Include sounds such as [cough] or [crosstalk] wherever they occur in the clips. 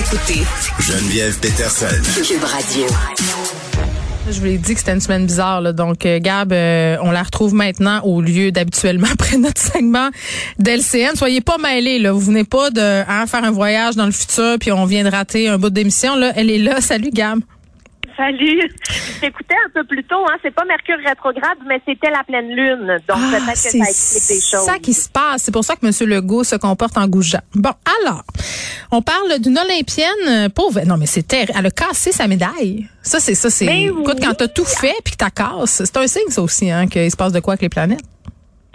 Écoutez Geneviève Peterson. Cube Radio. Je vous l'ai dit que c'était une semaine bizarre. Là. Donc, euh, Gab, euh, on la retrouve maintenant au lieu d'habituellement [laughs] après notre segment d'LCN. Soyez pas mêlés. Là. Vous venez pas de hein, faire un voyage dans le futur puis on vient de rater un bout d'émission. Là, Elle est là. Salut, Gab. Salut. Je t'écoutais un peu plus tôt, hein. C'est pas Mercure rétrograde, mais c'était la pleine lune. Donc Ah, peut-être que c'est ça explique des choses. ça qui se passe. C'est pour ça que M. Legault se comporte en goujat. Bon, alors, on parle d'une Olympienne euh, pauvre. Non, mais c'est terrible. Elle a cassé sa médaille. Ça, c'est ça. C'est Mais écoute, quand t'as tout fait puis que t'as casse, c'est un signe ça aussi, hein, qu'il se passe de quoi avec les planètes.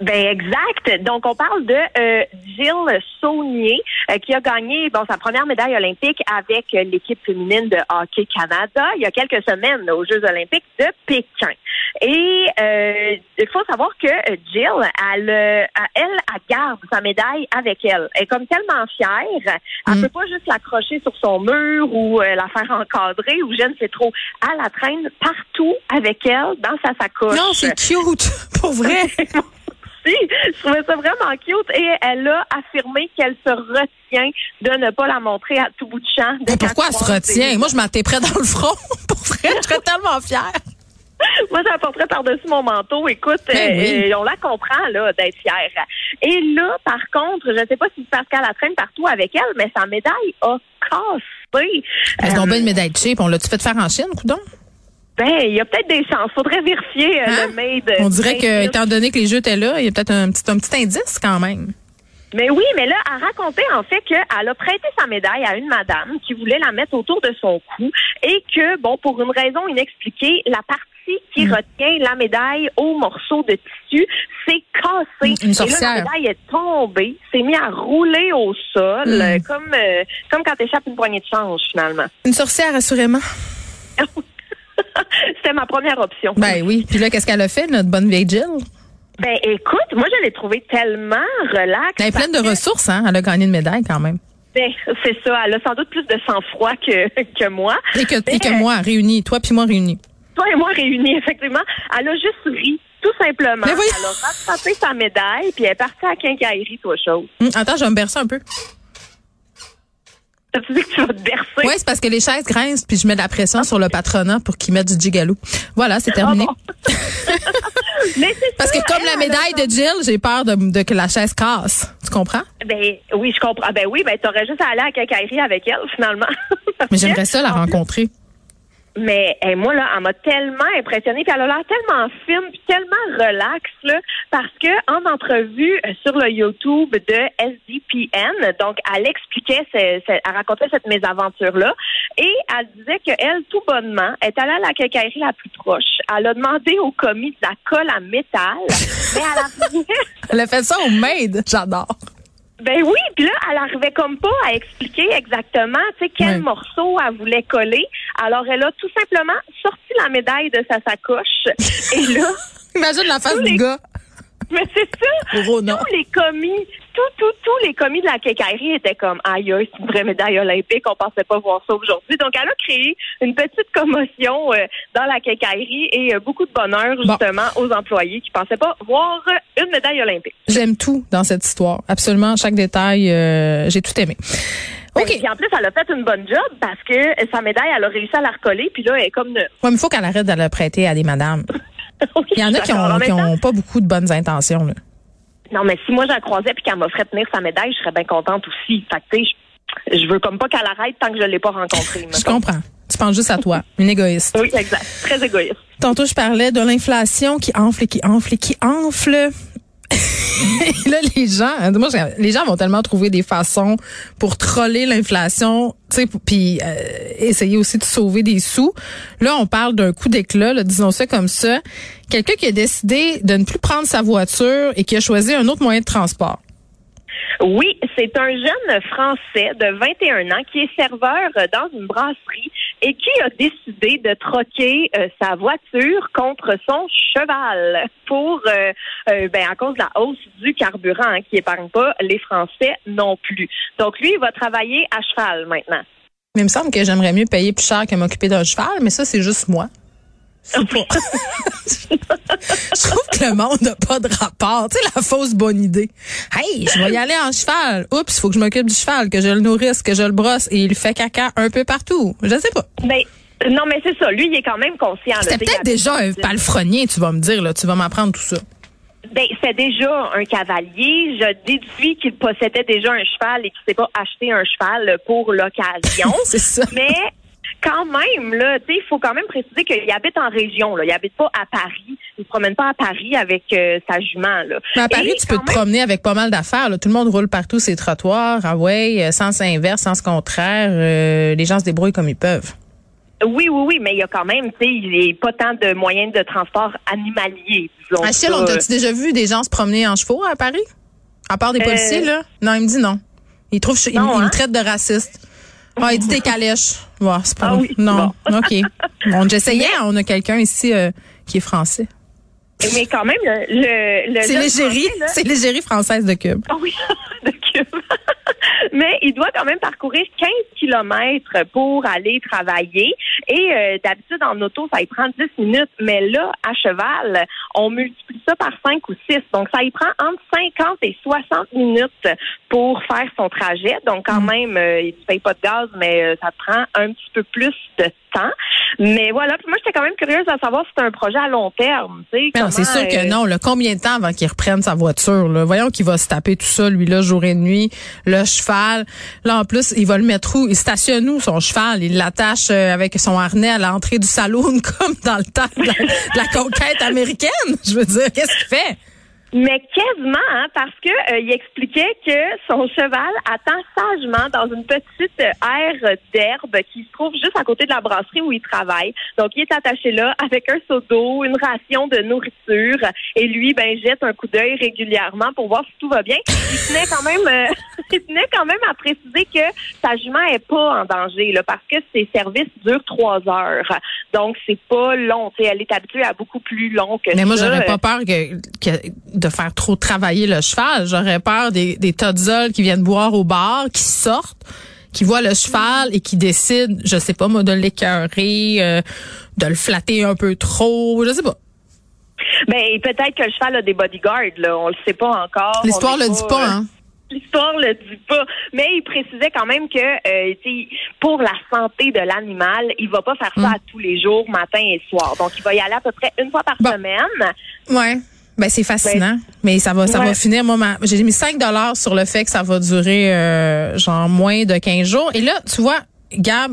Ben exact. Donc on parle de euh, Jill Saunier euh, qui a gagné bon sa première médaille olympique avec euh, l'équipe féminine de hockey Canada il y a quelques semaines aux Jeux olympiques de Pékin. Et euh, il faut savoir que Jill, elle, euh, elle, elle garde sa médaille avec elle. Elle est comme tellement fière, elle Mm. peut pas juste l'accrocher sur son mur ou la faire encadrer ou je ne sais trop. Elle la traîne partout avec elle dans sa sacoche. Non, c'est cute. [laughs] Pour vrai. [laughs] Je trouvais ça vraiment cute et elle a affirmé qu'elle se retient de ne pas la montrer à tout bout de champ. Mais pourquoi elle se retient? Moi, je m'en près dans le front. [laughs] Pour vrai, je serais tellement fière. [laughs] Moi, j'ai portrait par-dessus mon manteau. Écoute, Ben oui. euh, on la comprend, là, d'être fière. Et là, par contre, je ne sais pas si c'est parce qu'elle la traîne partout avec elle, mais sa médaille a cassé. Elles Euh, ont bien une médaille de cheap. On l'a-tu fait faire en Chine, coudon? Ben, il y a peut-être des chances. Faudrait vérifier euh, Hein? le made. On dirait que, étant donné que les jeux étaient là, il y a peut-être un petit, un petit indice quand même. Mais oui, mais là, elle racontait en fait qu'elle a prêté sa médaille à une madame qui voulait la mettre autour de son cou et que, bon, pour une raison inexpliquée, la partie qui retient la médaille au morceau de tissu s'est cassée. Une Et sorcière. là, la médaille est tombée, s'est mise à rouler au sol, Mm. euh, comme, euh, comme quand t'échappes une poignée de change, finalement. Une sorcière, assurément. [laughs] C'était ma première option. Ben oui. Puis là, qu'est-ce qu'elle a fait, notre bonne vieille Jill? Ben, écoute, moi, je l'ai trouvée tellement relax. Elle est pleine de ressources, hein? Elle a gagné une médaille quand même. Ben, c'est ça. Elle a sans doute plus de sang-froid que, que moi. Et que, et que moi, réunis. Toi puis moi réunis. Toi et moi réunis, [laughs] effectivement. Elle a juste ri, tout simplement. Mais voyons. Elle a rattrapé sa médaille, puis elle est partie à quincaillerie, toi, chose. Hum, attends, je vais me bercer un peu. Tu dis que tu vas te bercer? Oui, c'est parce que les chaises grincent, puis je mets de la pression sur le patronat pour qu'ils mettent du gigalou. Voilà, c'est terminé. Ah bon. [laughs] Mais c'est Parce que comme elle, la a médaille de Jill, j'ai peur de, de que la chaise casse. Tu comprends? Ben oui, je comprends. Ben oui, ben t'aurais juste à aller à la avec elle, finalement. [laughs] Mais j'aimerais ça la rencontrer. Mais moi, là, elle m'a tellement impressionnée, puis elle a l'air tellement fine, puis tellement relax, là, parce que en entrevue euh, sur le YouTube de SDPN, donc elle expliquait, elle racontait cette mésaventure-là, et elle disait qu'elle, tout bonnement, est allée à la quincaillerie la plus proche. Elle a demandé au commis de la colle à métal, mais elle arrivait, [laughs] Elle a fait ça au maid. J'adore. Ben oui, puis là, elle arrivait comme pas à expliquer exactement, tu sais, quel Ouais. morceau elle voulait coller. Alors, elle a tout simplement sorti la médaille de sa sacoche. et là, [laughs] Imagine la face Tous du les- gars. mais c'est ça. Tous les commis, tout, tout, tous les commis de la quincaillerie étaient comme, aïe, c'est une vraie médaille olympique, on pensait pas voir ça aujourd'hui. Donc, elle a créé une petite commotion euh, dans la quincaillerie et euh, beaucoup de bonheur, Bon. justement, aux employés qui pensaient pas voir euh, une médaille olympique. J'aime tout dans cette histoire. Absolument, chaque détail, euh, j'ai tout aimé. Ben, OK. Puis en plus, elle a fait une bonne job parce que sa médaille, elle a réussi à la recoller, puis là, elle est comme neuve. Ouais, mais il faut qu'elle arrête de la prêter à des madames. [laughs] Il y en a qui D'accord. En ont, même qui temps, ont pas beaucoup de bonnes intentions. Là. Non, mais si moi, je la croisais puis qu'elle m'offrait tenir sa médaille, je serais bien contente aussi. Fait que, tu sais, je, je veux comme pas qu'elle arrête tant que je l'ai pas rencontrée. Je comprends. Tu penses juste à toi, une égoïste. Oui, exact. Très égoïste. Tantôt, je parlais de l'inflation qui enfle et qui enfle et qui enfle. [laughs] Et là, les gens, hein, moi, les gens vont tellement trouver des façons pour troller l'inflation, tu sais, puis euh, essayer aussi de sauver des sous. Là, on parle d'un coup d'éclat, disons ça comme ça. Quelqu'un qui a décidé de ne plus prendre sa voiture et qui a choisi un autre moyen de transport. Oui, c'est un jeune Français de 21 ans qui est serveur dans une brasserie et qui a décidé de troquer euh, sa voiture contre son cheval pour, euh, euh, ben, à cause de la hausse du carburant hein, qui épargne pas les Français non plus. Donc lui, il va travailler à cheval maintenant. Mais il me semble que j'aimerais mieux payer plus cher que m'occuper d'un cheval, mais ça, c'est juste moi. [laughs] Je trouve que le monde n'a pas de rapport. Tu sais, la fausse bonne idée. Hey, je vais y aller en cheval. Oups, il faut que je m'occupe du cheval, que je le nourrisse, que je le brosse et il fait caca un peu partout. Je sais pas. Mais non, mais c'est ça. Lui, il est quand même conscient. C'était peut-être déjà un palefrenier, tu vas me dire, là. Tu vas m'apprendre tout ça. Ben, c'est déjà un cavalier. Je déduis qu'il possédait déjà un cheval et qu'il s'est pas acheté un cheval pour l'occasion. [laughs] C'est ça. Mais quand même, là, tu sais, il faut quand même préciser qu'il habite en région. Là. Il habite pas à Paris. Il se promène pas à Paris avec euh, sa jument. Là. Mais à Paris, Et tu peux te promener avec pas mal d'affaires. Tout le monde roule partout ses trottoirs. Ah ouais, euh, sens inverse, sens contraire. Euh, les gens se débrouillent comme ils peuvent. Oui, oui, oui, mais il y a quand même, tu sais, il n'y a pas tant de moyens de transport animalier, disons. Achille, on t'a-tu déjà vu des gens se promener en chevaux à Paris? À part des Euh, policiers, là? Non, il me dit non. Il trouve, il, Non, il me hein? traite de raciste. Ah, il dit des calèches. Ouais, c'est pas Ah oui, Non. [laughs] OK. Bon, j'essayais, on a quelqu'un ici euh, qui est français. Mais quand même, le, le, le C'est l'égérie, c'est l'égérie française de Cube. Ah oui, [laughs] de Cube. [laughs] Mais il doit quand même parcourir 15 kilomètres pour aller travailler. Et euh, d'habitude, en auto, ça y prend 10 minutes. Mais là, à cheval, on multiplie ça par 5 ou 6. Donc, ça y prend entre 50 et 60 minutes pour faire son trajet. Donc, quand même, euh, il ne paye pas de gaz, mais euh, ça prend un petit peu plus de temps. Mais voilà, puis moi, j'étais quand même curieuse à savoir si c'était un projet à long terme. non, c'est sûr que euh, non. Là, combien de temps avant qu'il reprenne sa voiture? Là? Voyons qu'il va se taper tout ça, lui, là, jour et nuit, le cheval. Là, en plus, il va le mettre où? Il stationne où, son cheval? Il l'attache euh, avec son harnais à l'entrée du saloon, [laughs] comme dans le temps de la, de la conquête américaine. [laughs] Je veux dire, qu'est-ce qu'il fait? Mais quasiment, hein, parce que euh, il expliquait que son cheval attend sagement dans une petite aire d'herbe qui se trouve juste à côté de la brasserie où il travaille. Donc, il est attaché là avec un seau d'eau, une ration de nourriture, et lui, ben, jette un coup d'œil régulièrement pour voir si tout va bien. Il tenait quand même, euh, [laughs] il tenait quand même à préciser que sa jument est pas en danger, là, parce que ses services durent trois heures. Donc, c'est pas long. Tu sais, elle est habituée à beaucoup plus long que Mais moi, j'aurais pas peur que, que- de faire trop travailler le cheval. J'aurais peur des, des todzols qui viennent boire au bar, qui sortent, qui voient le cheval et qui décident, je sais pas moi, de l'écœurer, euh, de le flatter un peu trop, je sais pas. Ben peut-être que le cheval a des bodyguards, là. On le sait pas encore. L'histoire le dit pas, euh, hein. [laughs] L'histoire le dit pas. Mais il précisait quand même que euh, pour la santé de l'animal, il va pas faire ça Mm. à tous les jours, matin et soir. Donc il va y aller à peu près une fois par Bon. semaine. Ouais. Ben c'est fascinant, mais ça va ça Ouais. va finir moi ma- j'ai mis 5 dollars sur le fait que ça va durer euh, genre moins de 15 jours et là tu vois Gab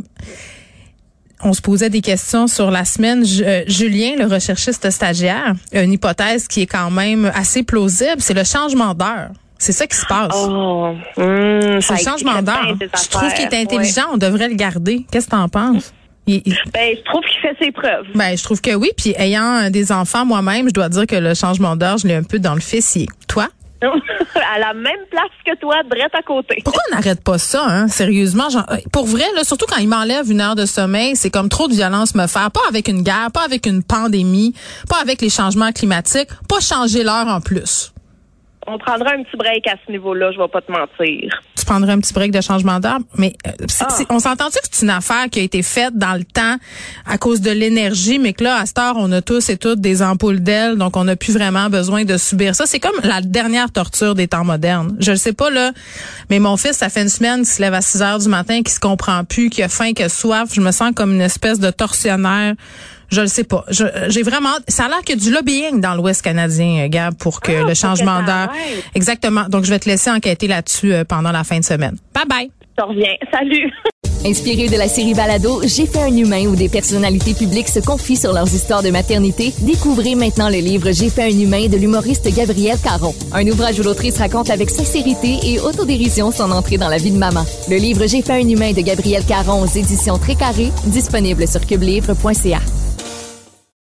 on se posait des questions sur la semaine. Euh, Julien, le recherchiste stagiaire, a une hypothèse qui est quand même assez plausible, c'est le changement d'heure. C'est ça qui se passe. Oh, hum, c'est le changement d'heure. Je trouve qu'il est intelligent, on devrait le garder. Qu'est-ce que t'en penses? Il- il- Ouais. Ben, je trouve qu'il fait ses preuves. ben, je trouve que oui. Puis ayant des enfants moi-même, je dois dire que le changement d'heure, je l'ai un peu dans le fessier. Toi? [laughs] à la même place que toi, drette à côté. Pourquoi on n'arrête pas ça, hein? Sérieusement, genre, euh, pour vrai, là, surtout quand il m'enlève une heure de sommeil, c'est comme trop de violence me faire. Pas avec une guerre, pas avec une pandémie, pas avec les changements climatiques, pas changer l'heure en plus. On prendra un petit break à ce niveau-là, je vais pas te mentir. Tu prendrais un petit break de changement d'heure, mais euh, Ah. on s'entend-tu que c'est une affaire qui a été faite dans le temps à cause de l'énergie, mais que là, à cette heure, on a tous et toutes des ampoules d'ailes, donc on n'a plus vraiment besoin de subir ça? C'est comme la dernière torture des temps modernes. Je le sais pas, là, mais mon fils, ça fait une semaine qu'il se lève à 6 heures du matin, qu'il se comprend plus, qu'il a faim, qu'il a soif. Je me sens comme une espèce de tortionnaire Je le sais pas. Je- J'ai vraiment. Ça a l'air qu'il y a du lobbying dans l'Ouest canadien, euh, Gab, pour que Ah, le changement arrête. Exactement. Donc, je vais te laisser enquêter là-dessus euh, pendant la fin de semaine. Bye bye. Je reviens. Salut! [laughs] Inspiré de la série Balado, J'ai fait un humain où des personnalités publiques se confient sur leurs histoires de maternité, découvrez maintenant le livre J'ai fait un humain de l'humoriste Gabrielle Caron. Un ouvrage où l'autrice raconte avec sincérité et autodérision son entrée dans la vie de maman. Le livre J'ai fait un humain de Gabrielle Caron aux éditions Très Carré, disponible sur cubelivre.ca.